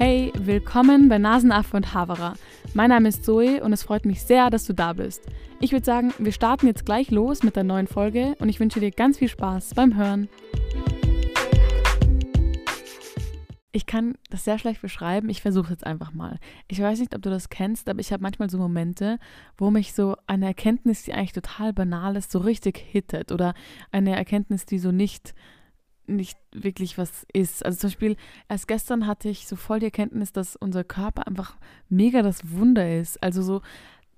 Hey, willkommen bei Nasenaffe und Havara. Mein Name ist Zoe und es freut mich sehr, dass du da bist. Ich würde sagen, wir starten jetzt gleich los mit der neuen Folge und ich wünsche dir ganz viel Spaß beim Hören. Ich kann das sehr schlecht beschreiben. Ich versuche es jetzt einfach mal. Ich weiß nicht, ob du das kennst, aber ich habe manchmal so Momente, wo mich so eine Erkenntnis, die eigentlich total banal ist, so richtig hittet. Oder eine Erkenntnis, die so nicht nicht wirklich was ist. Also zum Beispiel, erst gestern hatte ich so voll die Erkenntnis, dass unser Körper einfach mega das Wunder ist. Also so,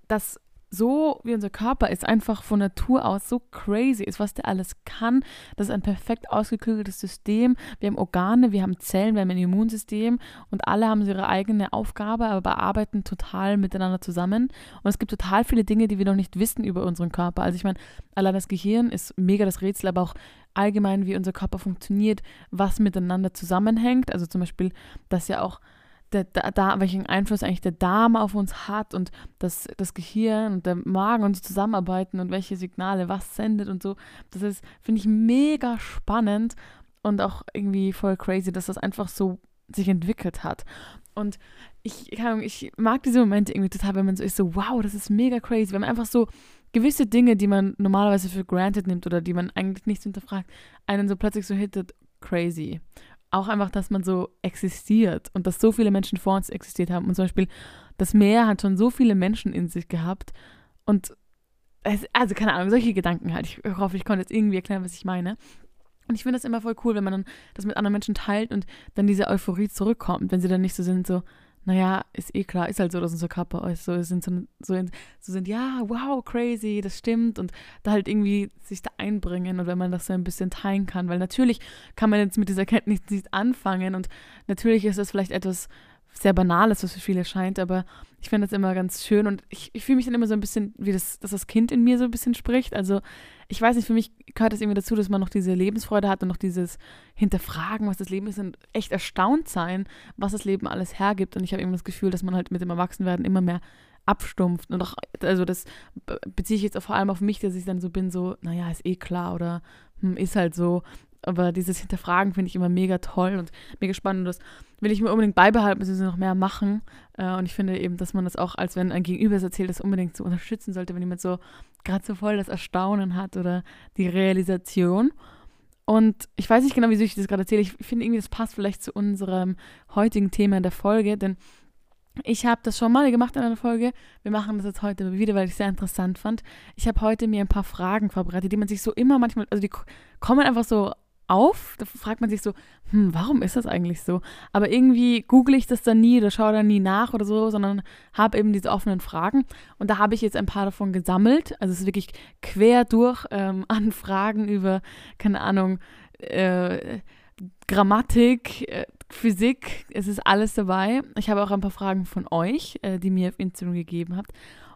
dass so wie unser Körper ist, einfach von Natur aus so crazy ist, was der alles kann. Das ist ein perfekt ausgeklügeltes System. Wir haben Organe, wir haben Zellen, wir haben ein Immunsystem und alle haben ihre eigene Aufgabe, aber arbeiten total miteinander zusammen. Und es gibt total viele Dinge, die wir noch nicht wissen über unseren Körper. Also ich meine, allein das Gehirn ist mega das Rätsel, aber auch allgemein, wie unser Körper funktioniert, was miteinander zusammenhängt. Also zum Beispiel, dass ja auch der, da, welchen Einfluss eigentlich der Darm auf uns hat und das, das Gehirn und der Magen und so zusammenarbeiten und welche Signale was sendet und so. Das ist, finde ich, mega spannend und auch irgendwie voll crazy, dass das einfach so sich entwickelt hat. Und ich, ich mag diese Momente irgendwie total, wenn man so ist, so, wow, das ist mega crazy, wenn man einfach so gewisse Dinge, die man normalerweise für granted nimmt oder die man eigentlich nicht hinterfragt, einen so plötzlich so hittet, crazy. Auch einfach, dass man so existiert und dass so viele Menschen vor uns existiert haben. Und zum Beispiel, das Meer hat schon so viele Menschen in sich gehabt. Und es, also keine Ahnung, solche Gedanken halt. Ich hoffe, ich konnte jetzt irgendwie erklären, was ich meine. Und ich finde das immer voll cool, wenn man dann das mit anderen Menschen teilt und dann diese Euphorie zurückkommt, wenn sie dann nicht so sind, so, naja, ist eh klar, ist halt so, dass unser Körper so sind, so, so, so, sind, ja, wow, crazy, das stimmt. Und da halt irgendwie sich da einbringen und wenn man das so ein bisschen teilen kann, weil natürlich kann man jetzt mit dieser Kenntnis nicht anfangen. Und natürlich ist das vielleicht etwas sehr Banales, was für viele scheint, aber ich finde das immer ganz schön und ich, ich fühle mich dann immer so ein bisschen, wie das, dass das Kind in mir so ein bisschen spricht. Also ich weiß nicht, für mich gehört es irgendwie dazu, dass man noch diese Lebensfreude hat und noch dieses Hinterfragen, was das Leben ist und echt erstaunt sein, was das Leben alles hergibt. Und ich habe immer das Gefühl, dass man halt mit dem Erwachsenwerden immer mehr abstumpft. Und auch, also das beziehe ich jetzt vor allem auf mich, dass ich dann so bin, so, naja, ist eh klar oder hm, ist halt so aber dieses Hinterfragen finde ich immer mega toll und mega spannend. Und das will ich mir unbedingt beibehalten, beziehungsweise noch mehr machen. Äh, und ich finde eben, dass man das auch, als wenn ein Gegenüber es erzählt, das unbedingt so unterstützen sollte, wenn jemand so gerade so voll das Erstaunen hat oder die Realisation. Und ich weiß nicht genau, wieso ich das gerade erzähle. Ich finde irgendwie, das passt vielleicht zu unserem heutigen Thema in der Folge, denn ich habe das schon mal gemacht in einer Folge. Wir machen das jetzt heute wieder, weil ich es sehr interessant fand. Ich habe heute mir ein paar Fragen vorbereitet, die man sich so immer manchmal, also die kommen einfach so auf. Da fragt man sich so, hm, warum ist das eigentlich so? Aber irgendwie google ich das dann nie oder schaue da nie nach oder so, sondern habe eben diese offenen Fragen. Und da habe ich jetzt ein paar davon gesammelt. Also es ist wirklich quer durch ähm, an Fragen über, keine Ahnung, äh, Grammatik, äh, Physik, es ist alles dabei. Ich habe auch ein paar Fragen von euch, äh, die mir auf Instagram gegeben habt.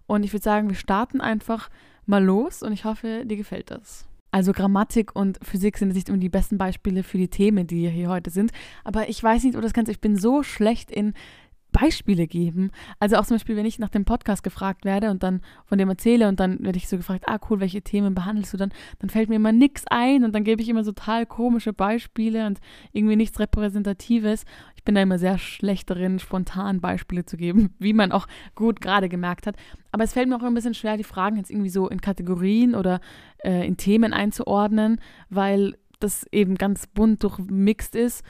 Und ich würde sagen, wir starten einfach mal los und ich hoffe, dir gefällt das. Also Grammatik und Physik sind nicht immer die besten Beispiele für die Themen, die hier heute sind. Aber ich weiß nicht, oder das Ganze, ich bin so schlecht in Beispiele geben. Also auch zum Beispiel, wenn ich nach dem Podcast gefragt werde und dann von dem erzähle und dann werde ich so gefragt, ah cool, welche Themen behandelst du dann? Dann fällt mir immer nichts ein und dann gebe ich immer so total komische Beispiele und irgendwie nichts Repräsentatives. Ich bin da immer sehr schlecht darin, spontan Beispiele zu geben, wie man auch gut gerade gemerkt hat. Aber es fällt mir auch ein bisschen schwer, die Fragen jetzt irgendwie so in Kategorien oder äh, in Themen einzuordnen, weil das eben ganz bunt durchmixt ist.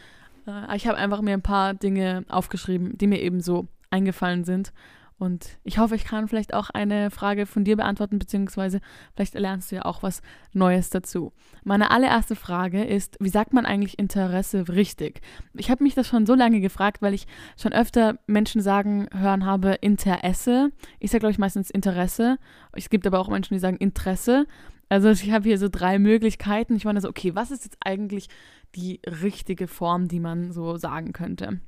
Äh, ich habe einfach mir ein paar Dinge aufgeschrieben, die mir eben so eingefallen sind. Und ich hoffe, ich kann vielleicht auch eine Frage von dir beantworten, beziehungsweise vielleicht lernst du ja auch was Neues dazu. Meine allererste Frage ist, wie sagt man eigentlich Interesse richtig? Ich habe mich das schon so lange gefragt, weil ich schon öfter Menschen sagen hören habe Interesse. Ich sage, glaube ich, meistens Interesse. Es gibt aber auch Menschen, die sagen Interesse. Also ich habe hier so drei Möglichkeiten. Ich meine so, okay, was ist jetzt eigentlich die richtige Form, die man so sagen könnte?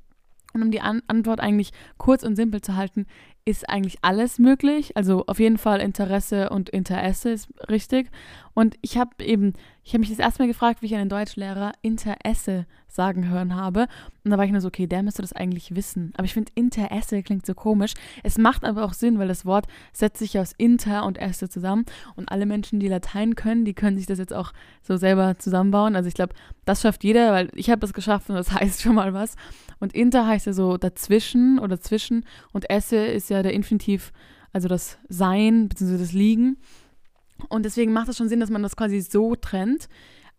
Und um die An Antwort eigentlich kurz und simpel zu halten, ist eigentlich alles möglich. Also auf jeden Fall Interesse und Interesse ist richtig. Und ich habe eben, ich habe mich das erste Mal gefragt, wie ich einen Deutschlehrer Interesse sagen hören habe. Und da war ich nur so, okay, der müsste das eigentlich wissen. Aber ich finde, Interesse klingt so komisch. Es macht aber auch Sinn, weil das Wort setzt sich aus Inter und Esse zusammen. Und alle Menschen, die Latein können, die können sich das jetzt auch so selber zusammenbauen. Also ich glaube, das schafft jeder, weil ich habe es geschafft und das heißt schon mal was. Und Inter heißt ja so dazwischen oder zwischen. Und Esse ist ja der Infinitiv, also das Sein bzw. das Liegen. Und deswegen macht es schon Sinn, dass man das quasi so trennt.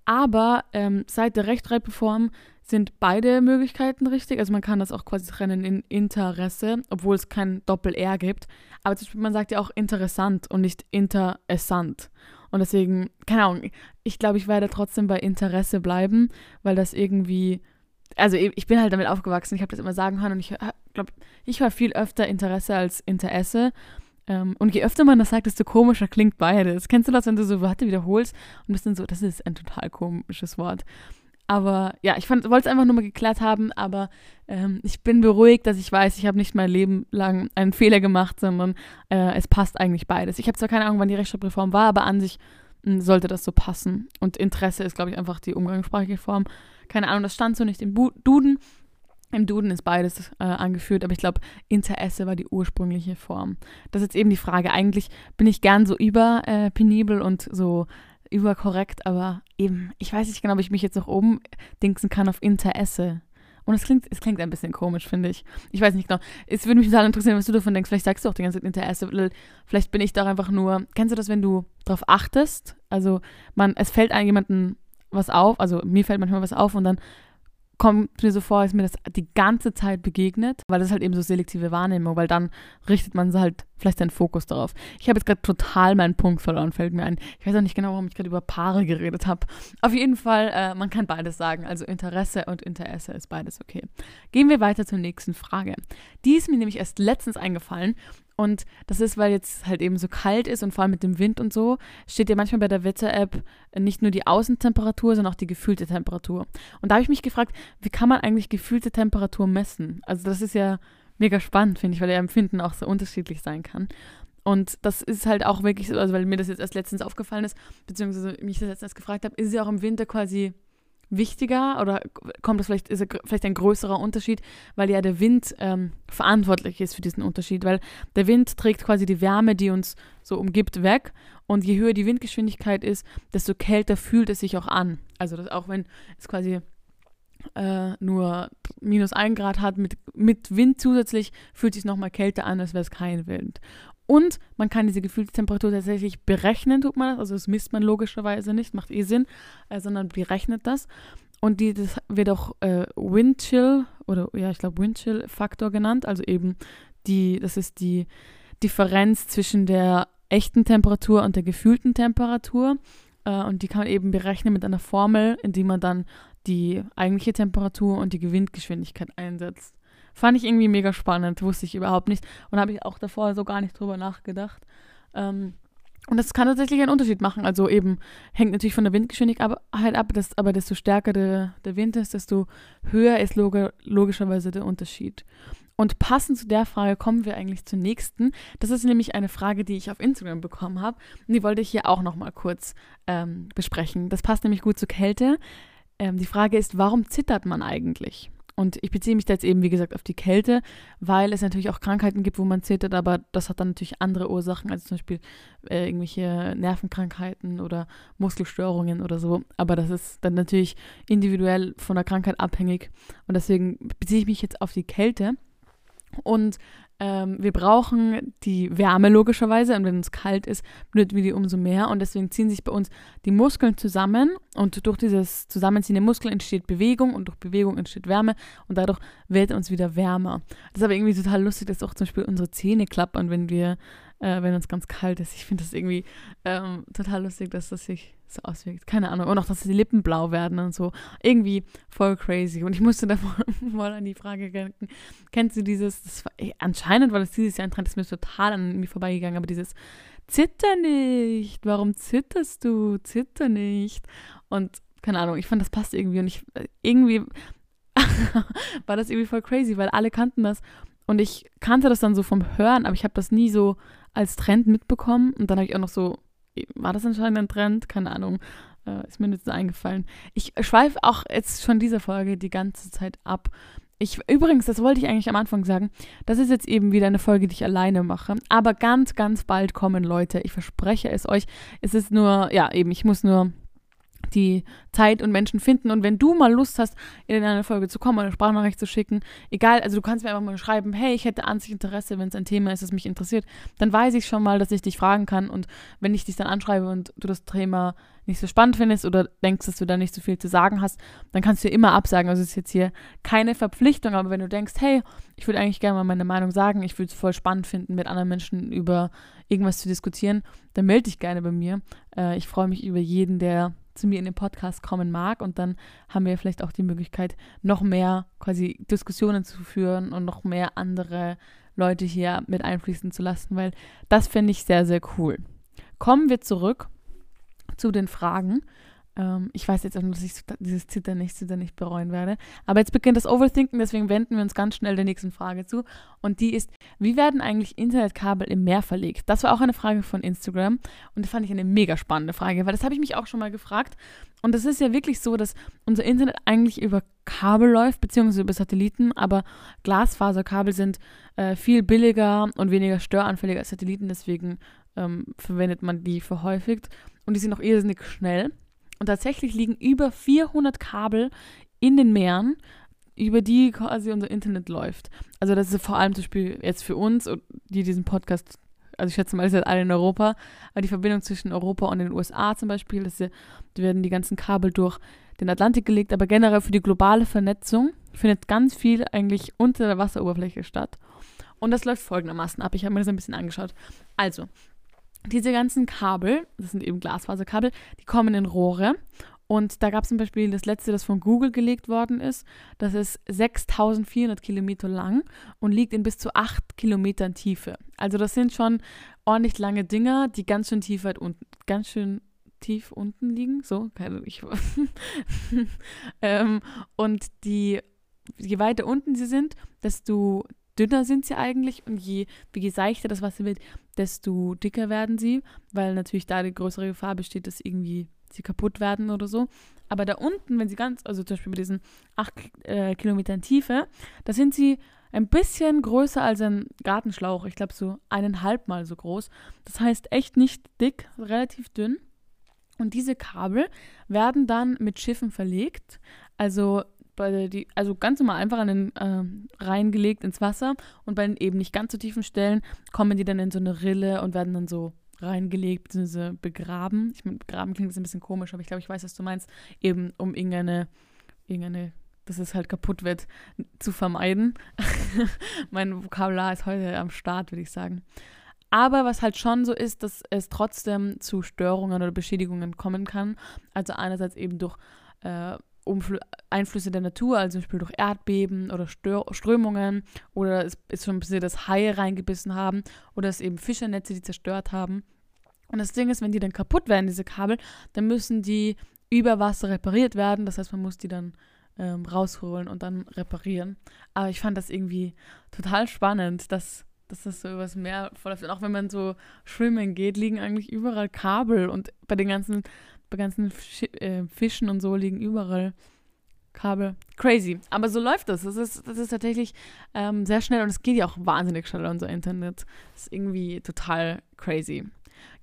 Aber ähm, seit der Rechtschreibreform sind beide Möglichkeiten richtig. Also man kann das auch quasi trennen in Interesse, obwohl es kein Doppel-R gibt. Aber man sagt ja auch interessant und nicht interessant. Und deswegen, keine Ahnung, ich glaube, ich werde trotzdem bei Interesse bleiben, weil das irgendwie, also ich bin halt damit aufgewachsen, ich habe das immer sagen hören und ich glaube, ich höre viel öfter Interesse als Interesse. Ähm, und je öfter man das sagt, desto komischer klingt beides. Kennst du das, wenn du so Worte wiederholst und bist dann so, das ist ein total komisches Wort. Aber ja, ich wollte es einfach nur mal geklärt haben, aber ähm, ich bin beruhigt, dass ich weiß, ich habe nicht mein Leben lang einen Fehler gemacht, sondern äh, es passt eigentlich beides. Ich habe zwar keine Ahnung, wann die Rechtschreibreform war, aber an sich hm, sollte das so passen. Und Interesse ist, glaube ich, einfach die umgangssprachliche Form. Keine Ahnung, das stand so nicht im Bu Duden. Im Duden ist beides äh, angeführt, aber ich glaube, Interesse war die ursprüngliche Form. Das ist jetzt eben die Frage. Eigentlich bin ich gern so überpenibel äh, und so überkorrekt, aber eben, ich weiß nicht genau, ob ich mich jetzt noch umdingsen kann auf Interesse. Und es klingt, es klingt ein bisschen komisch, finde ich. Ich weiß nicht genau. Es würde mich total interessieren, was du davon denkst. Vielleicht sagst du auch die ganze Zeit Interesse. Vielleicht bin ich da einfach nur. Kennst du das, wenn du darauf achtest? Also, man, es fällt einem jemandem was auf, also mir fällt manchmal was auf und dann kommt mir so vor, als mir das die ganze Zeit begegnet, weil das halt eben so selektive Wahrnehmung, weil dann richtet man halt vielleicht seinen Fokus darauf. Ich habe jetzt gerade total meinen Punkt verloren, fällt mir ein. Ich weiß auch nicht genau, warum ich gerade über Paare geredet habe. Auf jeden Fall, äh, man kann beides sagen. Also Interesse und Interesse ist beides okay. Gehen wir weiter zur nächsten Frage. Die ist mir nämlich erst letztens eingefallen und das ist, weil jetzt halt eben so kalt ist und vor allem mit dem Wind und so, steht ja manchmal bei der Wetter-App nicht nur die Außentemperatur, sondern auch die gefühlte Temperatur. Und da habe ich mich gefragt, wie kann man eigentlich gefühlte Temperatur messen? Also das ist ja mega spannend, finde ich, weil der Empfinden auch so unterschiedlich sein kann. Und das ist halt auch wirklich so, also weil mir das jetzt erst letztens aufgefallen ist, beziehungsweise mich das letztens gefragt habe, ist ja auch im Winter quasi wichtiger oder kommt das vielleicht, ist vielleicht ein größerer Unterschied, weil ja der Wind ähm, verantwortlich ist für diesen Unterschied, weil der Wind trägt quasi die Wärme, die uns so umgibt, weg und je höher die Windgeschwindigkeit ist, desto kälter fühlt es sich auch an. Also das, auch wenn es quasi äh, nur minus ein Grad hat, mit, mit Wind zusätzlich fühlt sich nochmal kälter an, als wäre es kein Wind. Und man kann diese gefühlte Temperatur tatsächlich berechnen, tut man das. Also das misst man logischerweise nicht, macht eh Sinn, äh, sondern berechnet das. Und die, das wird auch äh, Windchill oder ja, ich glaube Windchill-Faktor genannt. Also eben die, das ist die Differenz zwischen der echten Temperatur und der gefühlten Temperatur. Äh, und die kann man eben berechnen mit einer Formel, in die man dann die eigentliche Temperatur und die Windgeschwindigkeit einsetzt. Fand ich irgendwie mega spannend, wusste ich überhaupt nicht und habe ich auch davor so gar nicht drüber nachgedacht. Ähm, und das kann tatsächlich einen Unterschied machen. Also eben hängt natürlich von der Windgeschwindigkeit ab, dass, aber desto stärker der, der Wind ist, desto höher ist log logischerweise der Unterschied. Und passend zu der Frage kommen wir eigentlich zur nächsten. Das ist nämlich eine Frage, die ich auf Instagram bekommen habe. Und die wollte ich hier auch nochmal kurz ähm, besprechen. Das passt nämlich gut zur Kälte. Ähm, die Frage ist, warum zittert man eigentlich? Und ich beziehe mich da jetzt eben, wie gesagt, auf die Kälte, weil es natürlich auch Krankheiten gibt, wo man zittert, aber das hat dann natürlich andere Ursachen, also zum Beispiel äh, irgendwelche Nervenkrankheiten oder Muskelstörungen oder so. Aber das ist dann natürlich individuell von der Krankheit abhängig. Und deswegen beziehe ich mich jetzt auf die Kälte. Und ähm, wir brauchen die Wärme logischerweise und wenn es kalt ist, benötigen wir die umso mehr und deswegen ziehen sich bei uns die Muskeln zusammen und durch dieses Zusammenziehen der Muskeln entsteht Bewegung und durch Bewegung entsteht Wärme und dadurch wird uns wieder wärmer. Das ist aber irgendwie total lustig, dass auch zum Beispiel unsere Zähne klappern, wenn wir äh, wenn uns ganz kalt ist. Ich finde das irgendwie ähm, total lustig, dass das sich so auswirkt. Keine Ahnung. Und auch, dass die Lippen blau werden und so. Irgendwie voll crazy. Und ich musste da mal an die Frage denken, kennst du dieses, war, ey, anscheinend war das dieses Jahr ein Trend, das ist mir total an mir vorbeigegangen, aber dieses Zitter nicht, warum zitterst du? Zitter nicht. Und keine Ahnung, ich fand, das passt irgendwie und ich, irgendwie war das irgendwie voll crazy, weil alle kannten das und ich kannte das dann so vom Hören, aber ich habe das nie so als Trend mitbekommen. Und dann habe ich auch noch so war das anscheinend ein Trend? Keine Ahnung. Äh, ist mir jetzt eingefallen. Ich schweife auch jetzt schon diese Folge die ganze Zeit ab. Ich, übrigens, das wollte ich eigentlich am Anfang sagen, das ist jetzt eben wieder eine Folge, die ich alleine mache. Aber ganz, ganz bald kommen Leute. Ich verspreche es euch. Es ist nur, ja, eben, ich muss nur die Zeit und Menschen finden. Und wenn du mal Lust hast, in eine Folge zu kommen oder eine Sprachnachricht zu schicken, egal, also du kannst mir einfach mal schreiben, hey, ich hätte an sich Interesse, wenn es ein Thema ist, das mich interessiert, dann weiß ich schon mal, dass ich dich fragen kann. Und wenn ich dich dann anschreibe und du das Thema nicht so spannend findest oder denkst, dass du da nicht so viel zu sagen hast, dann kannst du immer absagen. Also es ist jetzt hier keine Verpflichtung, aber wenn du denkst, hey, ich würde eigentlich gerne mal meine Meinung sagen, ich würde es voll spannend finden, mit anderen Menschen über irgendwas zu diskutieren, dann melde dich gerne bei mir. Äh, ich freue mich über jeden, der zu mir in den Podcast kommen mag. Und dann haben wir vielleicht auch die Möglichkeit, noch mehr quasi Diskussionen zu führen und noch mehr andere Leute hier mit einfließen zu lassen, weil das finde ich sehr, sehr cool. Kommen wir zurück zu den Fragen. Ähm, ich weiß jetzt auch nur, dass ich dieses Zittern nicht, Zittern nicht bereuen werde. Aber jetzt beginnt das Overthinken, deswegen wenden wir uns ganz schnell der nächsten Frage zu. Und die ist, wie werden eigentlich Internetkabel im Meer verlegt? Das war auch eine Frage von Instagram und das fand ich eine mega spannende Frage, weil das habe ich mich auch schon mal gefragt. Und es ist ja wirklich so, dass unser Internet eigentlich über Kabel läuft, beziehungsweise über Satelliten, aber Glasfaserkabel sind äh, viel billiger und weniger störanfälliger als Satelliten, deswegen ähm, verwendet man die verhäufigt. Und die sind auch irrsinnig schnell. Und tatsächlich liegen über 400 Kabel in den Meeren, über die quasi unser Internet läuft. Also das ist vor allem zum Beispiel jetzt für uns, die diesen Podcast, also ich schätze mal, ihr seid alle in Europa, aber die Verbindung zwischen Europa und den USA zum Beispiel, das ist, da werden die ganzen Kabel durch den Atlantik gelegt, aber generell für die globale Vernetzung findet ganz viel eigentlich unter der Wasseroberfläche statt. Und das läuft folgendermaßen ab. Ich habe mir das ein bisschen angeschaut. Also, diese ganzen Kabel, das sind eben Glasfaserkabel, die kommen in Rohre. Und da gab es zum Beispiel das letzte, das von Google gelegt worden ist. Das ist 6400 Kilometer lang und liegt in bis zu 8 Kilometern Tiefe. Also das sind schon ordentlich lange Dinger, die ganz schön tief weit unten, ganz schön tief unten liegen. So, keine ich. ähm, und die, je weiter unten sie sind, desto dünner sind sie eigentlich und je, je seichter das Wasser wird, desto dicker werden sie, weil natürlich da die größere Gefahr besteht, dass irgendwie sie kaputt werden oder so. Aber da unten, wenn sie ganz, also zum Beispiel bei diesen 8 äh, Kilometern Tiefe, da sind sie ein bisschen größer als ein Gartenschlauch. Ich glaube so eineinhalb Mal so groß. Das heißt echt nicht dick, relativ dünn. Und diese Kabel werden dann mit Schiffen verlegt. Also bei die, also ganz normal einfach an den äh, reingelegt ins Wasser und bei den eben nicht ganz so tiefen Stellen kommen die dann in so eine Rille und werden dann so reingelegt bzw. begraben. Ich meine, begraben klingt jetzt ein bisschen komisch, aber ich glaube, ich weiß, was du meinst. Eben um irgendeine, irgendeine, dass es halt kaputt wird, zu vermeiden. mein Vokabular ist heute am Start, würde ich sagen. Aber was halt schon so ist, dass es trotzdem zu Störungen oder Beschädigungen kommen kann. Also einerseits eben durch äh, Umfl Einflüsse der Natur, also zum Beispiel durch Erdbeben oder Stör Strömungen oder es ist schon passiert, dass Haie reingebissen haben oder es eben Fischernetze, die zerstört haben. Und das Ding ist, wenn die dann kaputt werden, diese Kabel, dann müssen die über Wasser repariert werden. Das heißt, man muss die dann ähm, rausholen und dann reparieren. Aber ich fand das irgendwie total spannend, dass, dass das so übers Meer verläuft. Und auch wenn man so schwimmen geht, liegen eigentlich überall Kabel und bei den ganzen bei ganzen äh, Fischen und so liegen überall Kabel. Crazy. Aber so läuft das. Das ist, das ist tatsächlich ähm, sehr schnell und es geht ja auch wahnsinnig schnell, unser Internet. Das ist irgendwie total crazy.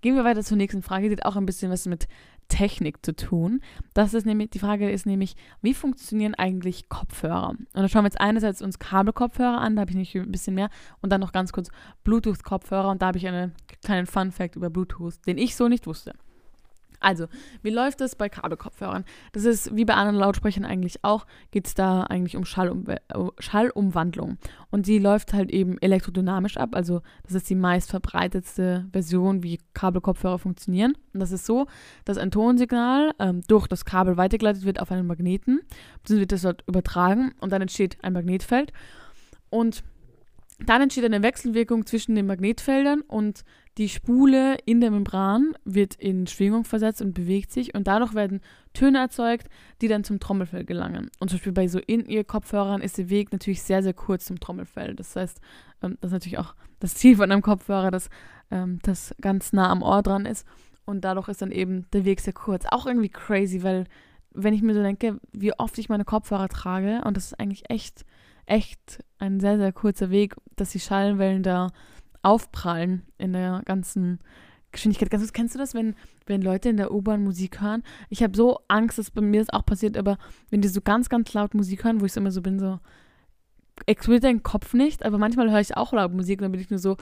Gehen wir weiter zur nächsten Frage. Die hat auch ein bisschen was mit Technik zu tun. Das ist nämlich, die Frage ist nämlich, wie funktionieren eigentlich Kopfhörer? Und da schauen wir jetzt einerseits uns Kabelkopfhörer an, da habe ich nicht ein bisschen mehr, und dann noch ganz kurz Bluetooth-Kopfhörer und da habe ich einen kleinen Fun-Fact über Bluetooth, den ich so nicht wusste. Also, wie läuft das bei Kabelkopfhörern? Das ist wie bei anderen Lautsprechern eigentlich auch, geht es da eigentlich um Schallum äh, Schallumwandlung. Und die läuft halt eben elektrodynamisch ab. Also, das ist die meist verbreitetste Version, wie Kabelkopfhörer funktionieren. Und das ist so, dass ein Tonsignal ähm, durch das Kabel weitergeleitet wird auf einen Magneten. Dann wird das dort übertragen und dann entsteht ein Magnetfeld. Und dann entsteht eine Wechselwirkung zwischen den Magnetfeldern und die Spule in der Membran wird in Schwingung versetzt und bewegt sich und dadurch werden Töne erzeugt, die dann zum Trommelfell gelangen. Und zum Beispiel bei so In-Ear-Kopfhörern ist der Weg natürlich sehr, sehr kurz zum Trommelfell. Das heißt, ähm, das ist natürlich auch das Ziel von einem Kopfhörer, dass ähm, das ganz nah am Ohr dran ist. und dadurch ist dann eben der Weg sehr kurz. Auch irgendwie crazy, weil wenn ich mir so denke, wie oft ich meine Kopfhörer trage und das ist eigentlich echt, echt ein sehr, sehr kurzer Weg, dass die Schallwellen da aufprallen in der ganzen Geschwindigkeit. Kennst du das, wenn, wenn Leute in der U-Bahn Musik hören? Ich habe so Angst, dass bei mir das auch passiert, aber wenn die so ganz, ganz laut Musik hören, wo ich so immer so bin, so explodiert dein Kopf nicht, aber manchmal höre ich auch laut Musik und dann bin ich nur so,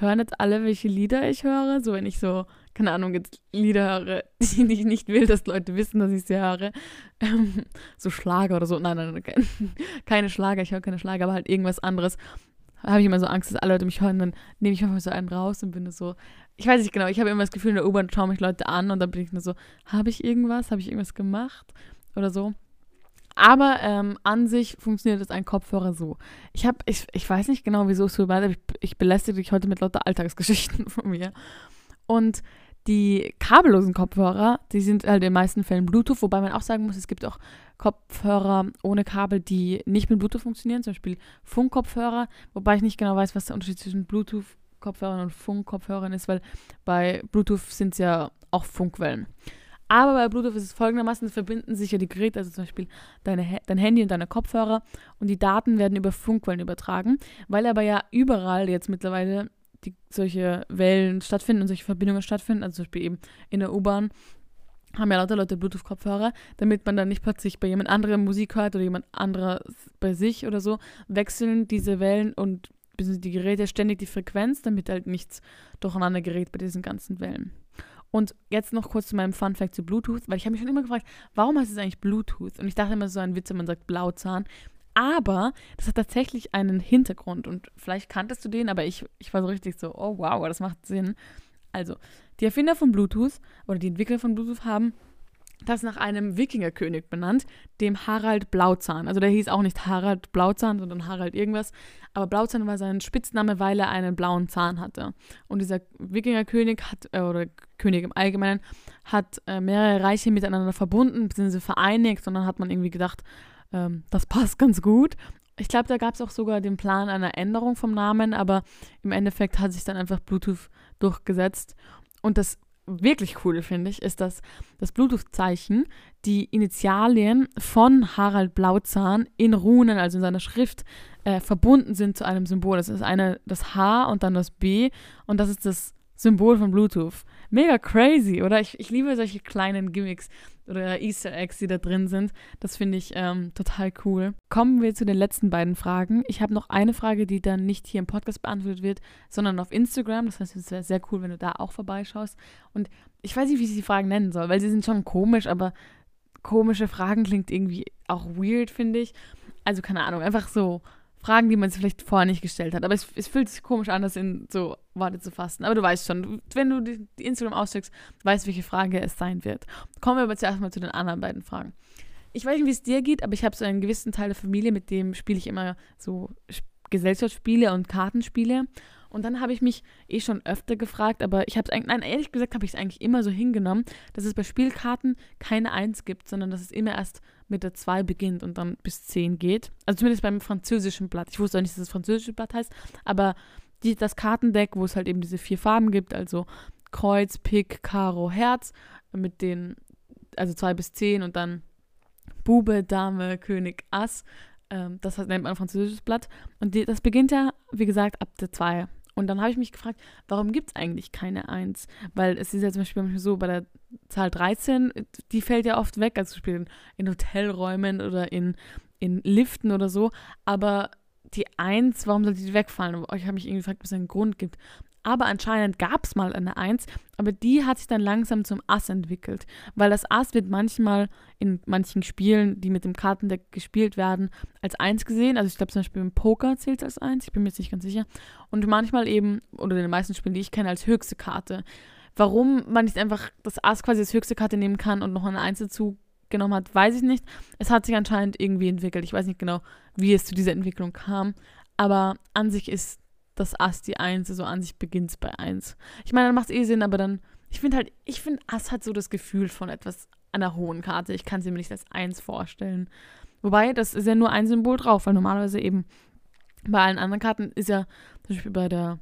hören jetzt alle, welche Lieder ich höre? So, wenn ich so, keine Ahnung, jetzt Lieder höre, die ich nicht will, dass Leute wissen, dass ich sie höre. Ähm, so Schlager oder so. Nein, nein, nein, keine Schlager, ich höre keine Schlager, aber halt irgendwas anderes. Habe ich immer so Angst, dass alle Leute mich hören, dann nehme ich einfach so einen raus und bin so, ich weiß nicht genau, ich habe immer das Gefühl, in der U-Bahn schauen mich Leute an und dann bin ich nur so, habe ich irgendwas, habe ich irgendwas gemacht oder so. Aber ähm, an sich funktioniert das ein Kopfhörer so. Ich habe, ich, ich weiß nicht genau, wieso es so war, aber ich, ich belästige dich heute mit lauter Alltagsgeschichten von mir. Und die kabellosen Kopfhörer, die sind halt in den meisten Fällen Bluetooth, wobei man auch sagen muss, es gibt auch Kopfhörer ohne Kabel, die nicht mit Bluetooth funktionieren, zum Beispiel Funkkopfhörer, wobei ich nicht genau weiß, was der Unterschied zwischen Bluetooth-Kopfhörern und Funkkopfhörern ist, weil bei Bluetooth sind es ja auch Funkwellen. Aber bei Bluetooth ist es folgendermaßen, verbinden sich ja die Geräte, also zum Beispiel deine, dein Handy und deine Kopfhörer und die Daten werden über Funkwellen übertragen, weil aber ja überall jetzt mittlerweile die, solche Wellen stattfinden und solche Verbindungen stattfinden, also zum Beispiel eben in der U-Bahn haben ja lauter Leute Bluetooth-Kopfhörer, damit man dann nicht plötzlich bei jemand anderem Musik hört oder jemand anderer bei sich oder so, wechseln diese Wellen und die Geräte ständig die Frequenz, damit halt nichts durcheinander gerät bei diesen ganzen Wellen. Und jetzt noch kurz zu meinem Fun Fact zu Bluetooth, weil ich habe mich schon immer gefragt, warum heißt es eigentlich Bluetooth? Und ich dachte immer so ein Witz, wenn man sagt Blauzahn. Aber das hat tatsächlich einen Hintergrund und vielleicht kanntest du den, aber ich, ich war so richtig so, oh wow, das macht Sinn. Also, die Erfinder von Bluetooth oder die Entwickler von Bluetooth haben das nach einem Wikingerkönig benannt, dem Harald Blauzahn. Also der hieß auch nicht Harald Blauzahn, sondern Harald irgendwas. Aber Blauzahn war sein Spitzname, weil er einen blauen Zahn hatte. Und dieser Wikingerkönig hat, äh, oder König im Allgemeinen, hat äh, mehrere Reiche miteinander verbunden, bzw. vereinigt. Und dann hat man irgendwie gedacht, ähm, das passt ganz gut. Ich glaube, da gab es auch sogar den Plan einer Änderung vom Namen, aber im Endeffekt hat sich dann einfach Bluetooth durchgesetzt. Und das wirklich cool finde ich, ist, dass das Bluetooth-Zeichen die Initialien von Harald Blauzahn in Runen, also in seiner Schrift, äh, verbunden sind zu einem Symbol. Das ist eine, das H und dann das B und das ist das Symbol von Bluetooth. Mega crazy, oder? Ich, ich liebe solche kleinen Gimmicks oder Easter Eggs, die da drin sind. Das finde ich ähm, total cool. Kommen wir zu den letzten beiden Fragen. Ich habe noch eine Frage, die dann nicht hier im Podcast beantwortet wird, sondern auf Instagram. Das heißt, es wäre sehr cool, wenn du da auch vorbeischaust. Und ich weiß nicht, wie ich die Fragen nennen soll, weil sie sind schon komisch, aber komische Fragen klingt irgendwie auch weird, finde ich. Also keine Ahnung, einfach so Fragen, die man sich vielleicht vorher nicht gestellt hat. Aber es, es, fühlt sich komisch an, das in so Worte zu fassen. Aber du weißt schon, wenn du die, die Instagram auscheckst, weißt, welche Frage es sein wird. Kommen wir aber zuerst mal zu den anderen beiden Fragen. Ich weiß nicht, wie es dir geht, aber ich habe so einen gewissen Teil der Familie, mit dem spiele ich immer so Gesellschaftsspiele und Kartenspiele. Und dann habe ich mich eh schon öfter gefragt, aber ich habe es eigentlich, nein, ehrlich gesagt habe ich es eigentlich immer so hingenommen, dass es bei Spielkarten keine Eins gibt, sondern dass es immer erst mit der 2 beginnt und dann bis 10 geht. Also zumindest beim französischen Blatt. Ich wusste auch nicht, dass das französische Blatt heißt, aber die, das Kartendeck, wo es halt eben diese vier Farben gibt, also Kreuz, Pik, Karo, Herz, mit den, also 2 bis 10 und dann Bube, Dame, König, Ass. Ähm, das nennt man französisches Blatt. Und die, das beginnt ja, wie gesagt, ab der 2. Und dann habe ich mich gefragt, warum gibt es eigentlich keine 1? Weil es ist ja zum Beispiel so, bei der Zahl 13, die fällt ja oft weg, also zum Beispiel in, Hotelräumen oder in, in Liften oder so. Aber die 1, warum sollte die wegfallen? Ich habe mich irgendwie gefragt, ob es einen Grund gibt. Aber anscheinend gab es mal eine Eins, aber die hat sich dann langsam zum Ass entwickelt. Weil das Ass wird manchmal in manchen Spielen, die mit dem Kartendeck gespielt werden, als Eins gesehen. Also ich glaube zum Beispiel im Poker zählt es als Eins, ich bin mir jetzt nicht ganz sicher. Und manchmal eben, oder in den meisten Spielen, die ich kenne, als höchste Karte. Warum man nicht einfach das Ass quasi als höchste Karte nehmen kann und noch eine Eins dazu genommen hat, weiß ich nicht. Es hat sich anscheinend irgendwie entwickelt. Ich weiß nicht genau, wie es zu dieser Entwicklung kam. Aber an sich ist das Ass die Eins, so an sich beginnt bei Eins. Ich meine, dann macht es eh Sinn, aber dann, ich finde halt, ich finde, Ass hat so das Gefühl von etwas einer hohen Karte. Ich kann sie mir nicht als Eins vorstellen. Wobei, das ist ja nur ein Symbol drauf, weil normalerweise eben bei allen anderen Karten ist ja, zum Beispiel bei der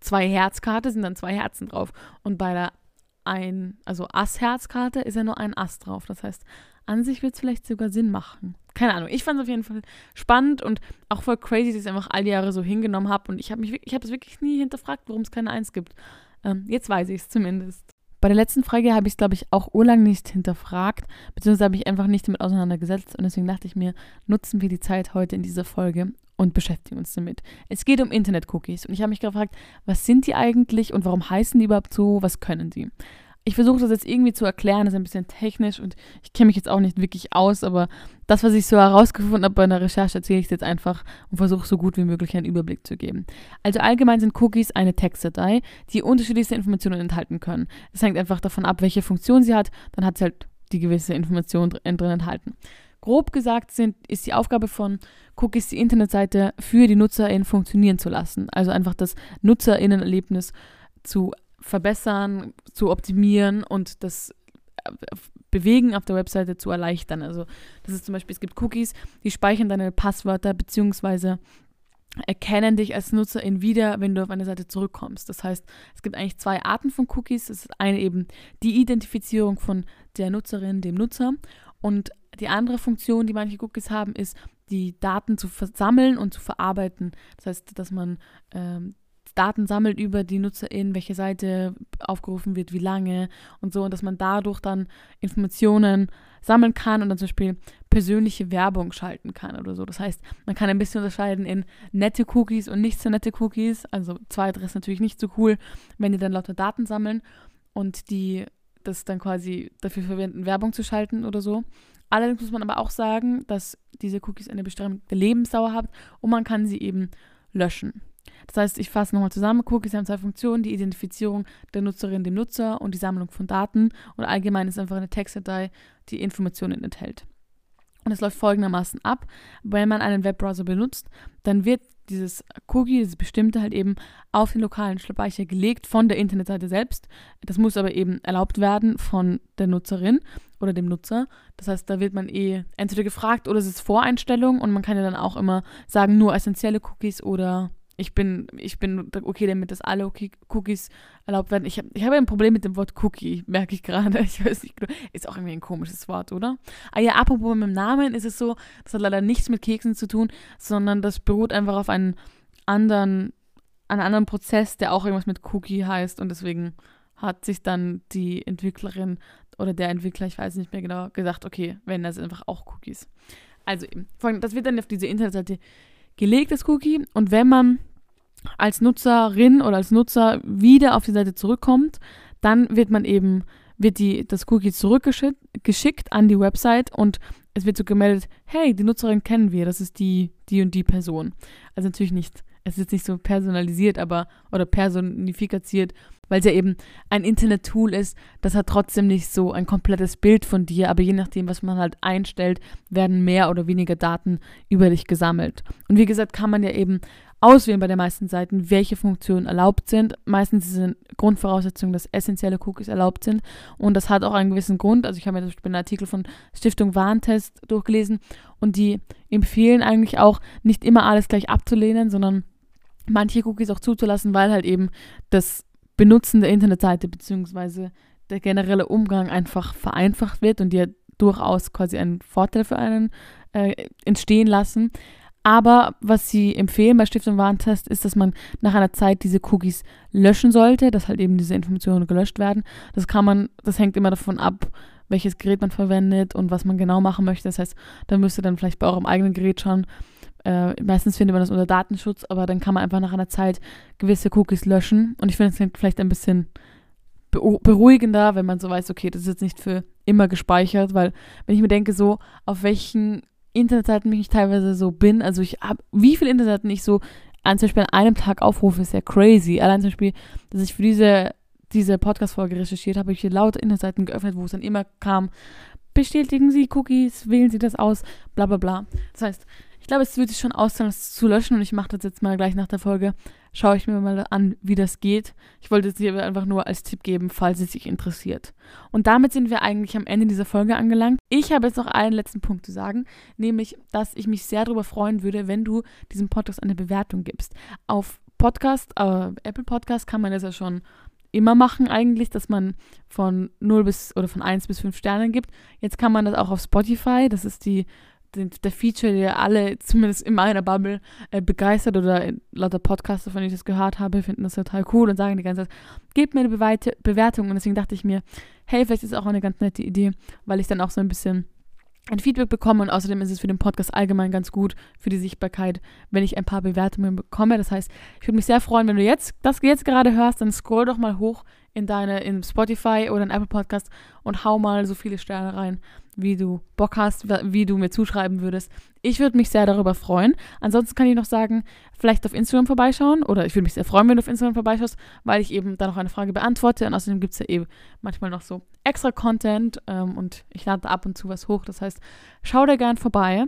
zwei Herzkarte sind dann zwei Herzen drauf. Und bei der ein, also Ass-Herzkarte ist ja nur ein Ass drauf. Das heißt, an sich wird es vielleicht sogar Sinn machen. Keine Ahnung. Ich fand es auf jeden Fall spannend und auch voll crazy, dass ich es einfach all die Jahre so hingenommen habe. Und ich habe mich, es wirklich nie hinterfragt, warum es keine Eins gibt. Ähm, jetzt weiß ich es zumindest. Bei der letzten Frage habe ich es, glaube ich, auch urlang nicht hinterfragt, beziehungsweise habe ich einfach nicht damit auseinandergesetzt und deswegen dachte ich mir, nutzen wir die Zeit heute in dieser Folge und beschäftigen uns damit. Es geht um Internet-Cookies und ich habe mich gefragt, was sind die eigentlich und warum heißen die überhaupt so, was können die? Ich versuche das jetzt irgendwie zu erklären, das ist ein bisschen technisch und ich kenne mich jetzt auch nicht wirklich aus, aber das, was ich so herausgefunden habe bei einer Recherche, erzähle ich jetzt einfach und versuche so gut wie möglich einen Überblick zu geben. Also allgemein sind Cookies eine Textdatei, die unterschiedlichste Informationen enthalten können. Es hängt einfach davon ab, welche Funktion sie hat, dann hat sie halt die gewisse Information drin enthalten. Grob gesagt sind, ist die Aufgabe von Cookies, die Internetseite für die NutzerInnen funktionieren zu lassen. Also einfach das NutzerInnenerlebnis zu verbessern, zu optimieren und das äh, Bewegen auf der Webseite zu erleichtern. Also das ist zum Beispiel, es gibt Cookies, die speichern deine Passwörter beziehungsweise erkennen dich als Nutzerin wieder, wenn du auf eine Seite zurückkommst. Das heißt, es gibt eigentlich zwei Arten von Cookies. Das ist eine eben die Identifizierung von der Nutzerin, dem Nutzer. Und die andere Funktion, die manche Cookies haben, ist, die Daten zu versammeln und zu verarbeiten. Das heißt, dass man ähm, Daten sammelt über die NutzerInnen, welche Seite aufgerufen wird, wie lange und so, und dass man dadurch dann Informationen sammeln kann und dann zum Beispiel persönliche Werbung schalten kann oder so. Das heißt, man kann ein bisschen unterscheiden in nette Cookies und nicht so nette Cookies. Also zweiteres natürlich nicht so cool, wenn die dann lauter Daten sammeln und die das dann quasi dafür verwenden, Werbung zu schalten oder so. Allerdings muss man aber auch sagen, dass diese Cookies eine bestimmte Lebensdauer haben und man kann sie eben löschen. Das heißt, ich fasse nochmal zusammen, Cookies haben zwei Funktionen, die Identifizierung der Nutzerin, dem Nutzer und die Sammlung von Daten. Und allgemein ist einfach eine Textdatei, die Informationen enthält. Und es läuft folgendermaßen ab. Wenn man einen Webbrowser benutzt, dann wird dieses Cookie, dieses bestimmte halt eben auf den lokalen Speicher gelegt von der Internetseite selbst. Das muss aber eben erlaubt werden von der Nutzerin oder dem Nutzer. Das heißt, da wird man eh entweder gefragt oder es ist Voreinstellung und man kann ja dann auch immer sagen, nur essentielle Cookies oder ich bin, ich bin okay damit, dass alle Cookies erlaubt werden. Ich habe ich hab ein Problem mit dem Wort Cookie, merke ich gerade. Ich weiß nicht, ist auch irgendwie ein komisches Wort, oder? Ah ja, apropos mit dem Namen ist es so, das hat leider nichts mit Keksen zu tun, sondern das beruht einfach auf einen anderen, einen anderen Prozess, der auch irgendwas mit Cookie heißt und deswegen hat sich dann die Entwicklerin oder der Entwickler, ich weiß nicht mehr genau, gesagt, okay, wenn das einfach auch Cookies. Also eben, das wird dann auf diese Internetseite gelegtes Cookie und wenn man als Nutzerin oder als Nutzer wieder auf die Seite zurückkommt, dann wird man eben, wird die, das Cookie zurückgeschickt an die Website und es wird so gemeldet, hey, die Nutzerin kennen wir, das ist die, die und die Person. Also natürlich nicht, es ist jetzt nicht so personalisiert, aber, oder personifiziert, weil es ja eben ein Internet-Tool ist, das hat trotzdem nicht so ein komplettes Bild von dir, aber je nachdem, was man halt einstellt, werden mehr oder weniger Daten über dich gesammelt. Und wie gesagt, kann man ja eben auswählen bei den meisten Seiten, welche Funktionen erlaubt sind. Meistens sind Grundvoraussetzungen, dass essentielle Cookies erlaubt sind. Und das hat auch einen gewissen Grund. Also ich habe mir zum Beispiel einen Artikel von Stiftung Warentest durchgelesen und die empfehlen eigentlich auch, nicht immer alles gleich abzulehnen, sondern manche Cookies auch zuzulassen, weil halt eben das Benutzen der Internetseite bzw. der generelle Umgang einfach vereinfacht wird und ja durchaus quasi einen Vorteil für einen äh, entstehen lassen. Aber was sie empfehlen bei Stiftung Warentest ist, dass man nach einer Zeit diese Cookies löschen sollte, dass halt eben diese Informationen gelöscht werden. Das kann man, das hängt immer davon ab, welches Gerät man verwendet und was man genau machen möchte. Das heißt, da müsst ihr dann vielleicht bei eurem eigenen Gerät schauen. Äh, meistens findet man das unter Datenschutz, aber dann kann man einfach nach einer Zeit gewisse Cookies löschen. Und ich finde es vielleicht ein bisschen beruhigender, wenn man so weiß, okay, das ist jetzt nicht für immer gespeichert, weil wenn ich mir denke, so, auf welchen Internetseiten ich teilweise so bin. Also ich habe, wie viele Internetseiten ich so an, zum Beispiel an einem Tag aufrufe, ist ja crazy. Allein zum Beispiel, dass ich für diese, diese Podcast-Folge recherchiert habe, ich hier lauter Internetseiten geöffnet, wo es dann immer kam, bestätigen Sie Cookies, wählen Sie das aus, bla bla bla. Das heißt, ich glaube, es würde sich schon auszahlen, das zu löschen und ich mache das jetzt mal gleich nach der Folge. Schaue ich mir mal an, wie das geht. Ich wollte es dir einfach nur als Tipp geben, falls es dich interessiert. Und damit sind wir eigentlich am Ende dieser Folge angelangt. Ich habe jetzt noch einen letzten Punkt zu sagen, nämlich, dass ich mich sehr darüber freuen würde, wenn du diesem Podcast eine Bewertung gibst. Auf Podcast, äh, Apple Podcast kann man das ja schon immer machen eigentlich, dass man von 0 bis oder von 1 bis 5 Sternen gibt. Jetzt kann man das auch auf Spotify. Das ist die, die der Feature, der alle, zumindest in meiner Bubble, äh, begeistert oder lauter Podcaster, von denen ich das gehört habe, finden das total cool und sagen die ganze Zeit, gebt mir eine Beweite Bewertung. Und deswegen dachte ich mir, hey, vielleicht ist das auch eine ganz nette Idee, weil ich dann auch so ein bisschen ein Feedback bekomme und außerdem ist es für den Podcast allgemein ganz gut für die Sichtbarkeit, wenn ich ein paar Bewertungen bekomme. Das heißt, ich würde mich sehr freuen, wenn du jetzt das jetzt gerade hörst, dann scroll doch mal hoch in deine in Spotify oder in Apple Podcast und hau mal so viele Sterne rein, wie du Bock hast, wie du mir zuschreiben würdest. Ich würde mich sehr darüber freuen. Ansonsten kann ich noch sagen, vielleicht auf Instagram vorbeischauen oder ich würde mich sehr freuen, wenn du auf Instagram vorbeischaust, weil ich eben da noch eine Frage beantworte und außerdem gibt es ja eben manchmal noch so extra Content ähm, und ich lade ab und zu was hoch. Das heißt, schau da gern vorbei.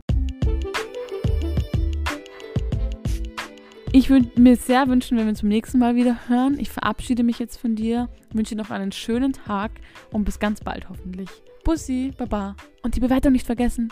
Ich würde mir sehr wünschen, wenn wir uns zum nächsten Mal wieder hören. Ich verabschiede mich jetzt von dir, wünsche dir noch einen schönen Tag und bis ganz bald hoffentlich. Bussi, Baba und die Bewertung nicht vergessen.